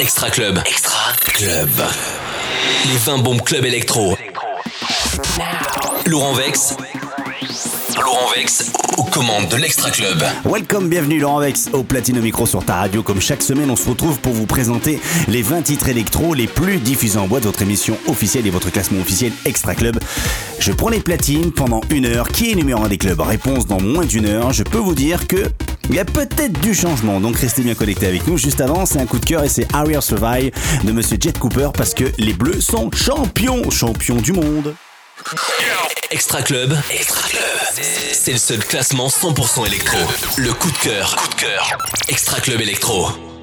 Extra Club. Extra Club. Les 20 bombes club électro. Laurent Vex. Laurent Vex aux commandes de l'Extra Club. Welcome, bienvenue Laurent Vex au Platino Micro sur ta radio. Comme chaque semaine, on se retrouve pour vous présenter les 20 titres électro les plus diffusés en boîte, votre émission officielle et votre classement officiel Extra Club. Je prends les platines pendant une heure. Qui est numéro 1 des clubs? Réponse dans moins d'une heure. Je peux vous dire que il y a peut-être du changement, donc restez bien connectés avec nous. Juste avant, c'est un coup de cœur et c'est Harrier Survive de Monsieur Jet Cooper parce que les Bleus sont champions, champions du monde. Extra Club. Extra Club. C'est le seul classement 100% électro. Le coup de cœur. Coup de cœur. Extra Club électro.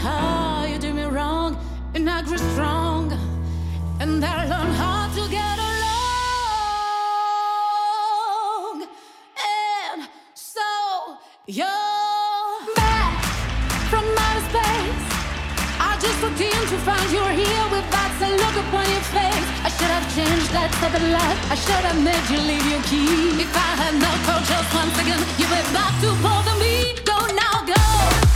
How you do me wrong, and I grew strong, and I learned how to get along. And so you're back from outer space. I just looked in to find you were here with that same look upon your face. I should have changed that type of life. I should have made you leave your key. If I had no coach just once again, you were back to bother me. Go now, go.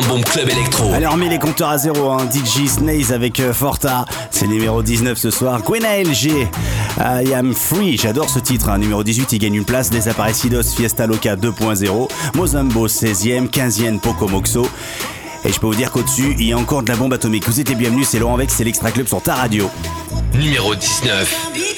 20 bombes club électro. Allez, on remet les compteurs à zéro. Hein. DJ Snaze avec euh, Forta. C'est numéro 19 ce soir. Gwena LG. I am free. J'adore ce titre. hein. Numéro 18, il gagne une place. Desaparecidos Fiesta Loca 2.0. Mozambo 16e. 15e Pocomoxo. Et je peux vous dire qu'au-dessus, il y a encore de la bombe atomique. Vous êtes les bienvenus, c'est Laurent Vex, c'est l'Extra Club sur ta radio. Numéro 19.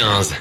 Fifteen.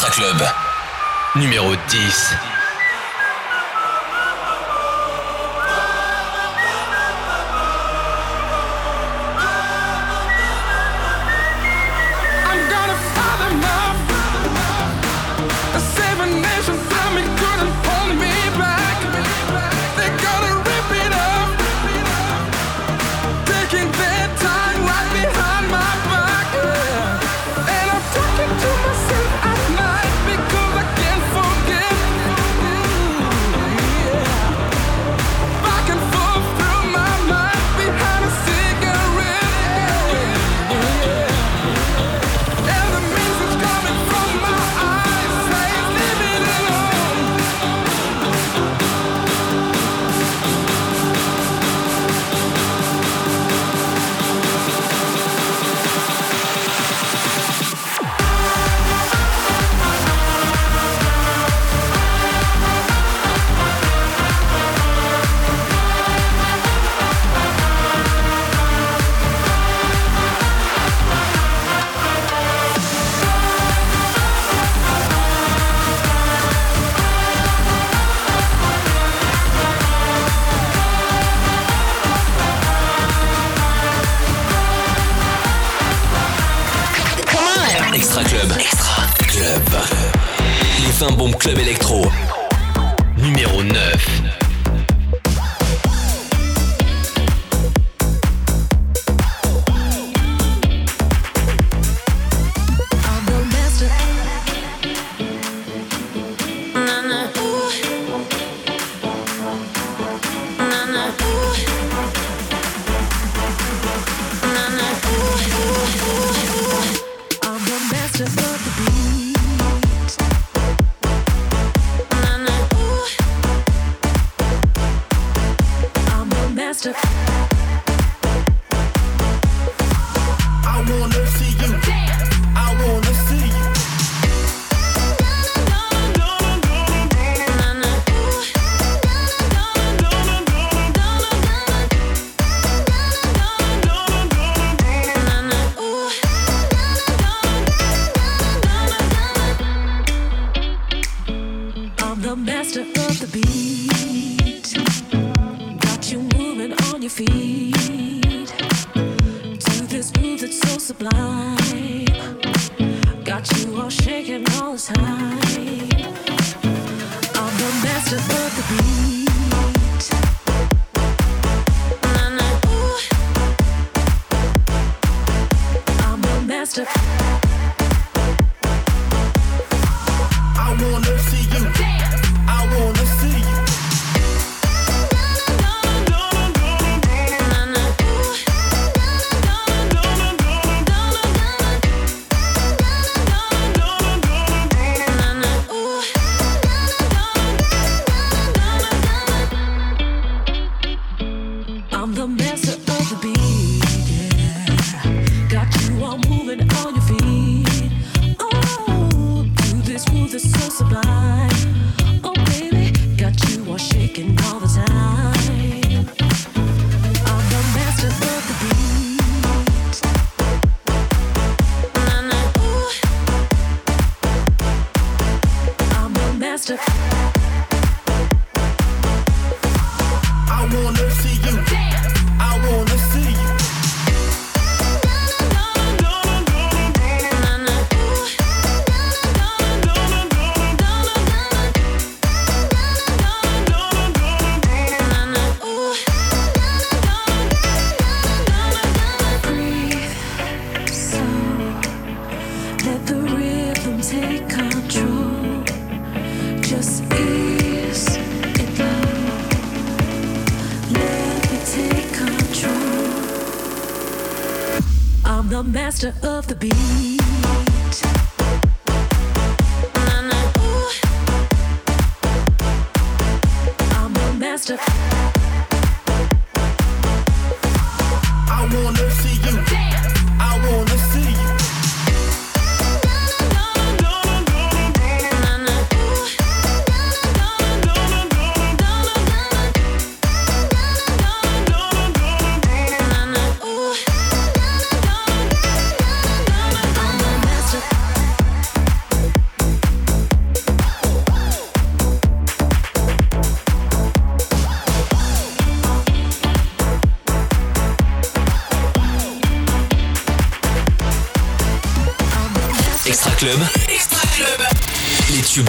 Extra Club, numéro 10. Fin Bombe Club Electro. Numéro 9.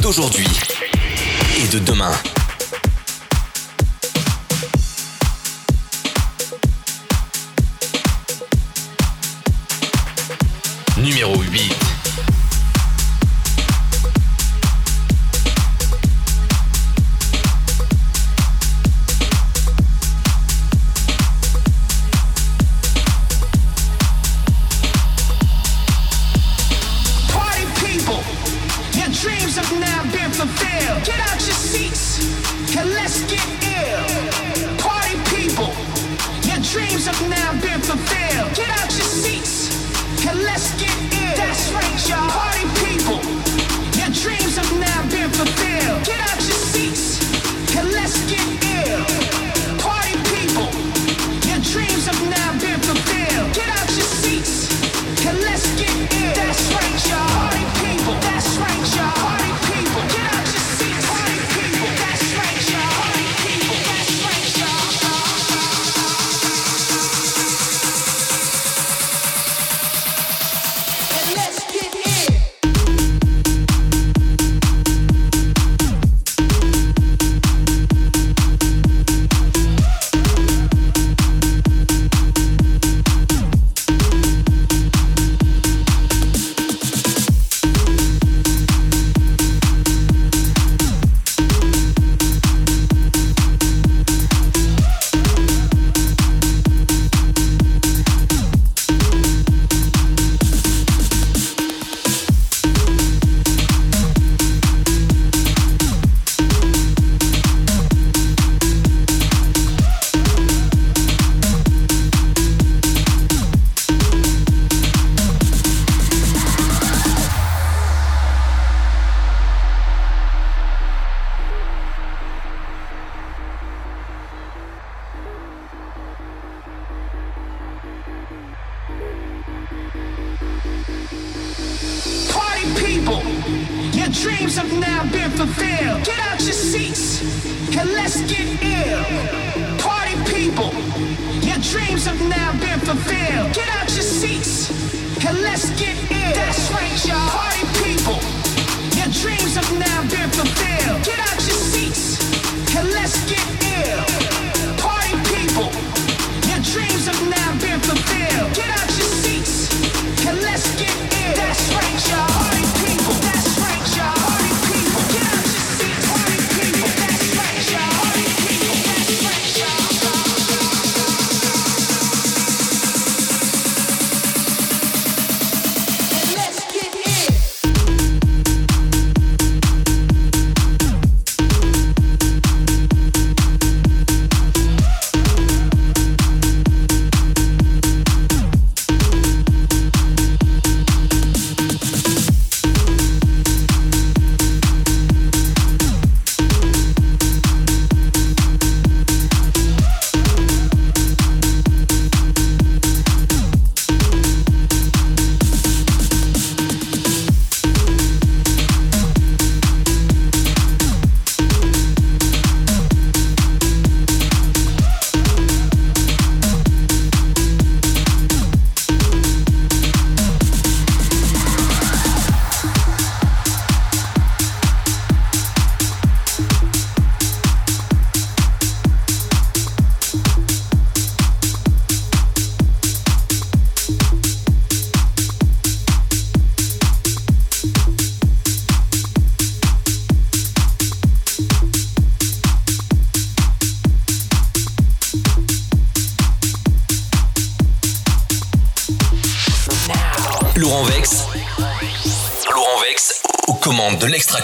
D'aujourd'hui et de demain.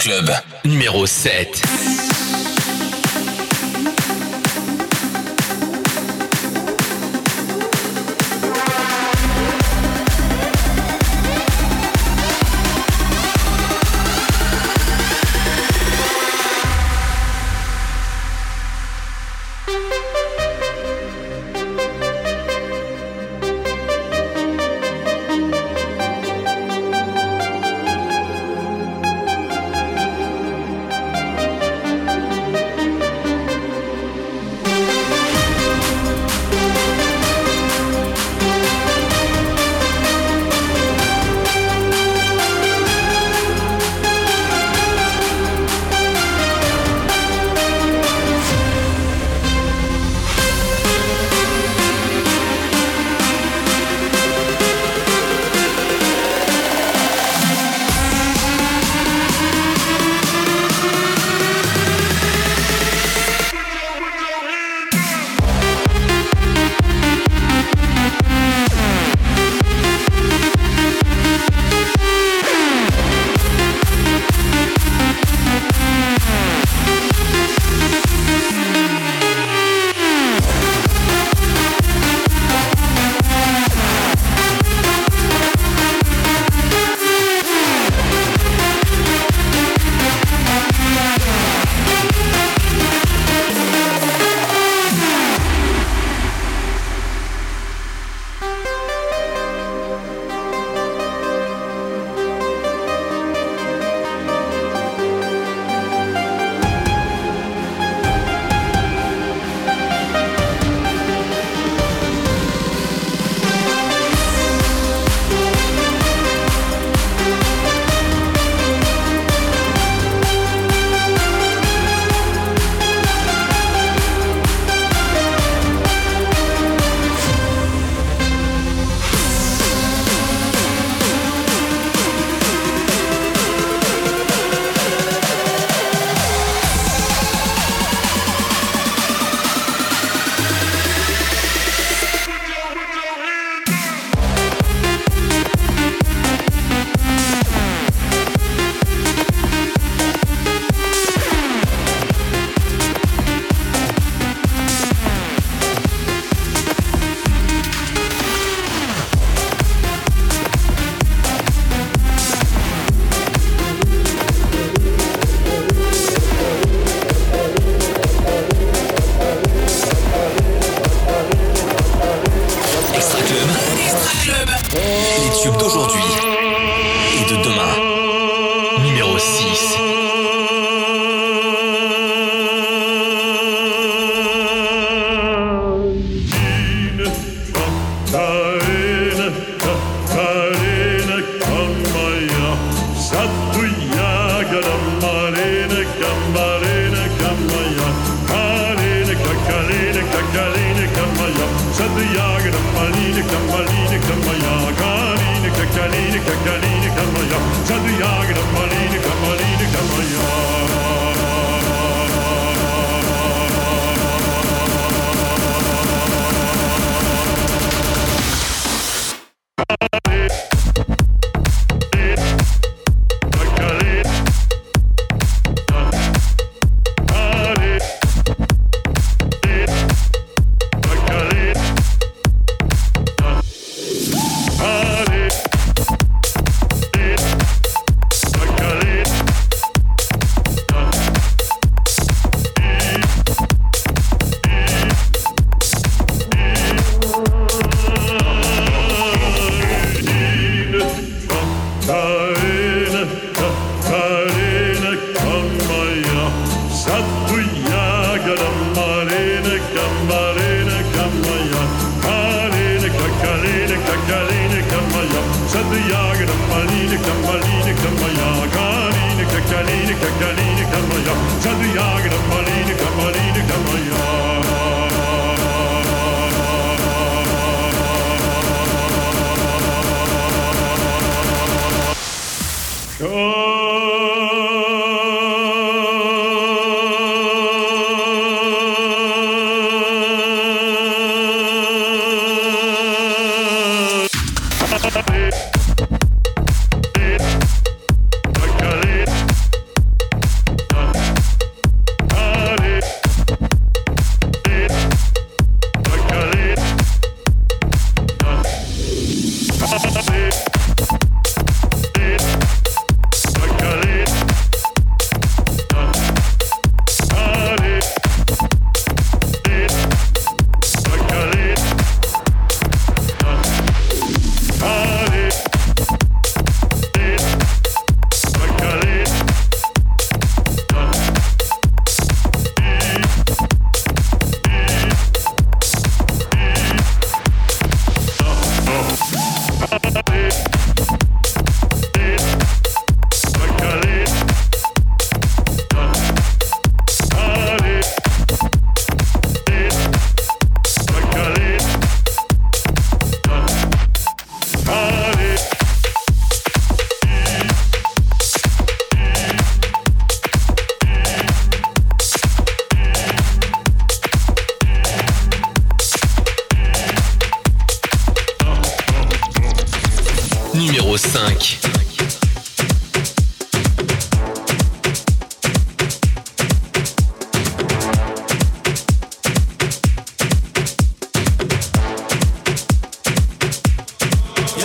Club. Numéro 7.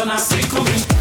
eu nasci com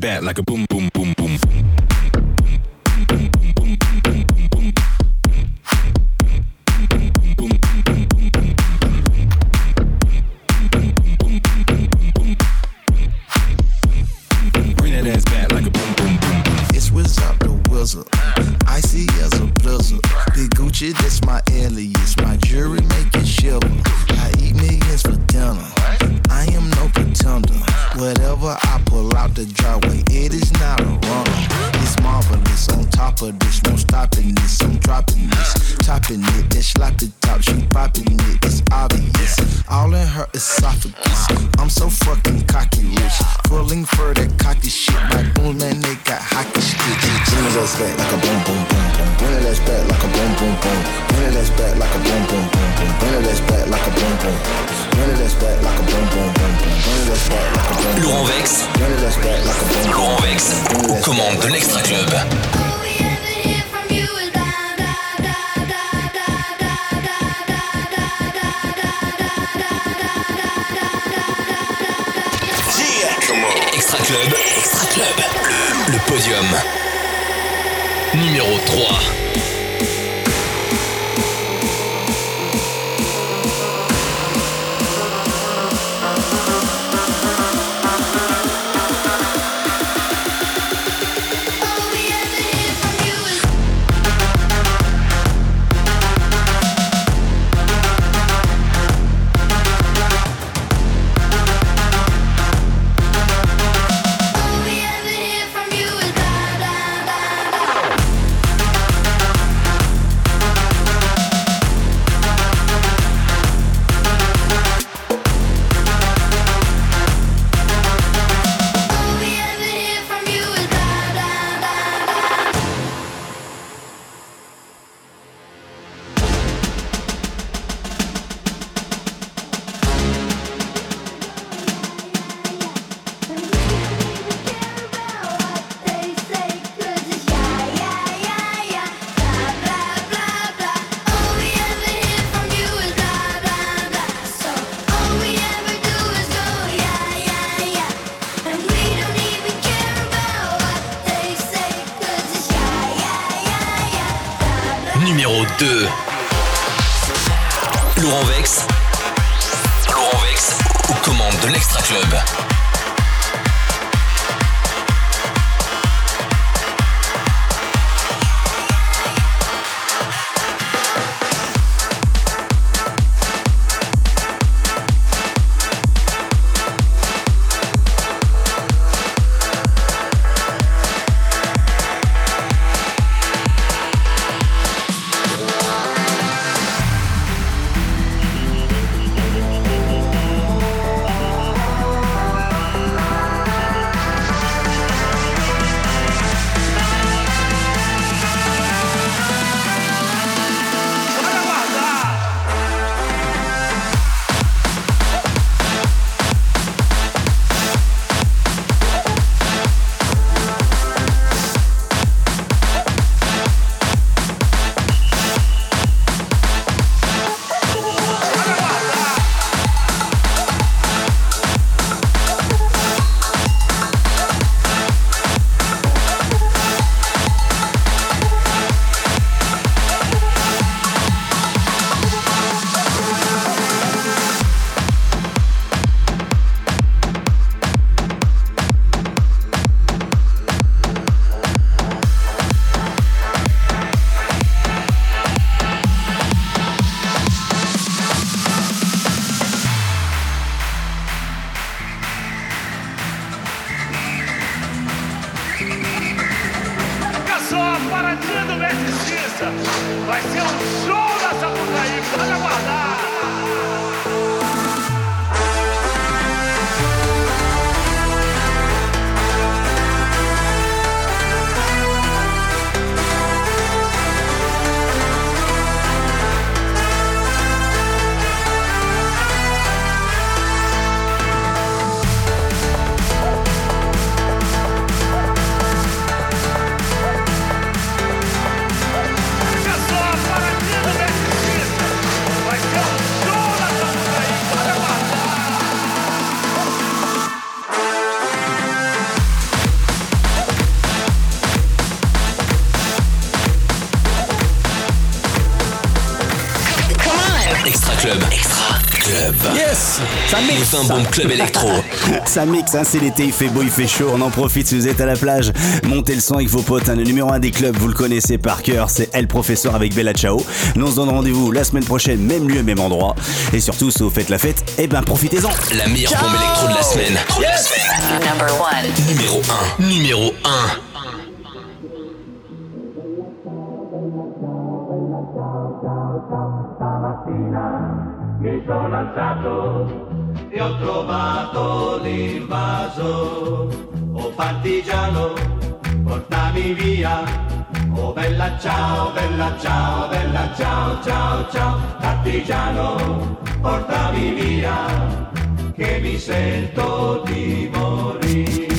back like a boom, boom, boom, boom. Gucci, that's my alias. My jewelry make it shiver. I eat millions for dinner. Whatever I pull out the driveway, it is not a runner this. On top of this, no stopping this. I'm dropping this, chopping it, then slap the top. She popping it, it's obvious. All in her esophagus. I'm so fucking cocky rich, pulling for that cocky shit. My boom man, they got hockey sticks. Bring it ass back like a boom boom boom boom. Bring it ass back like a boom boom boom. Bring it ass back like a boom boom boom boom. Bring it ass back like a boom boom. Bring it ass back like a boom boom boom boom. Bring it ass back like a boom. Laurent Vex. Laurent Vex aux commandes de l'Extra Club. Club, Extra Club, le, le podium. Numéro 3. TF1 Bombe Club électro. Ça mixe, hein, c'est l'été, il fait beau, il fait chaud, on en profite si vous êtes à la plage. Montez le son avec vos potes, hein, le numéro 1 des clubs, vous le connaissez par cœur, c'est El Professeur avec Bella Ciao. On se donne rendez-vous la semaine prochaine, même lieu, même endroit. Et surtout, si vous faites la fête, eh ben profitez-en. La meilleure bombe électro de la semaine. Numéro 1. Numéro 1. Ho trovato l'invaso. Oh partigiano, portami via. Oh bella ciao, bella ciao, bella ciao, ciao, ciao. Partigiano, portami via, che mi sento di morire.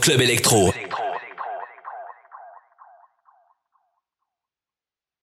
Club électro.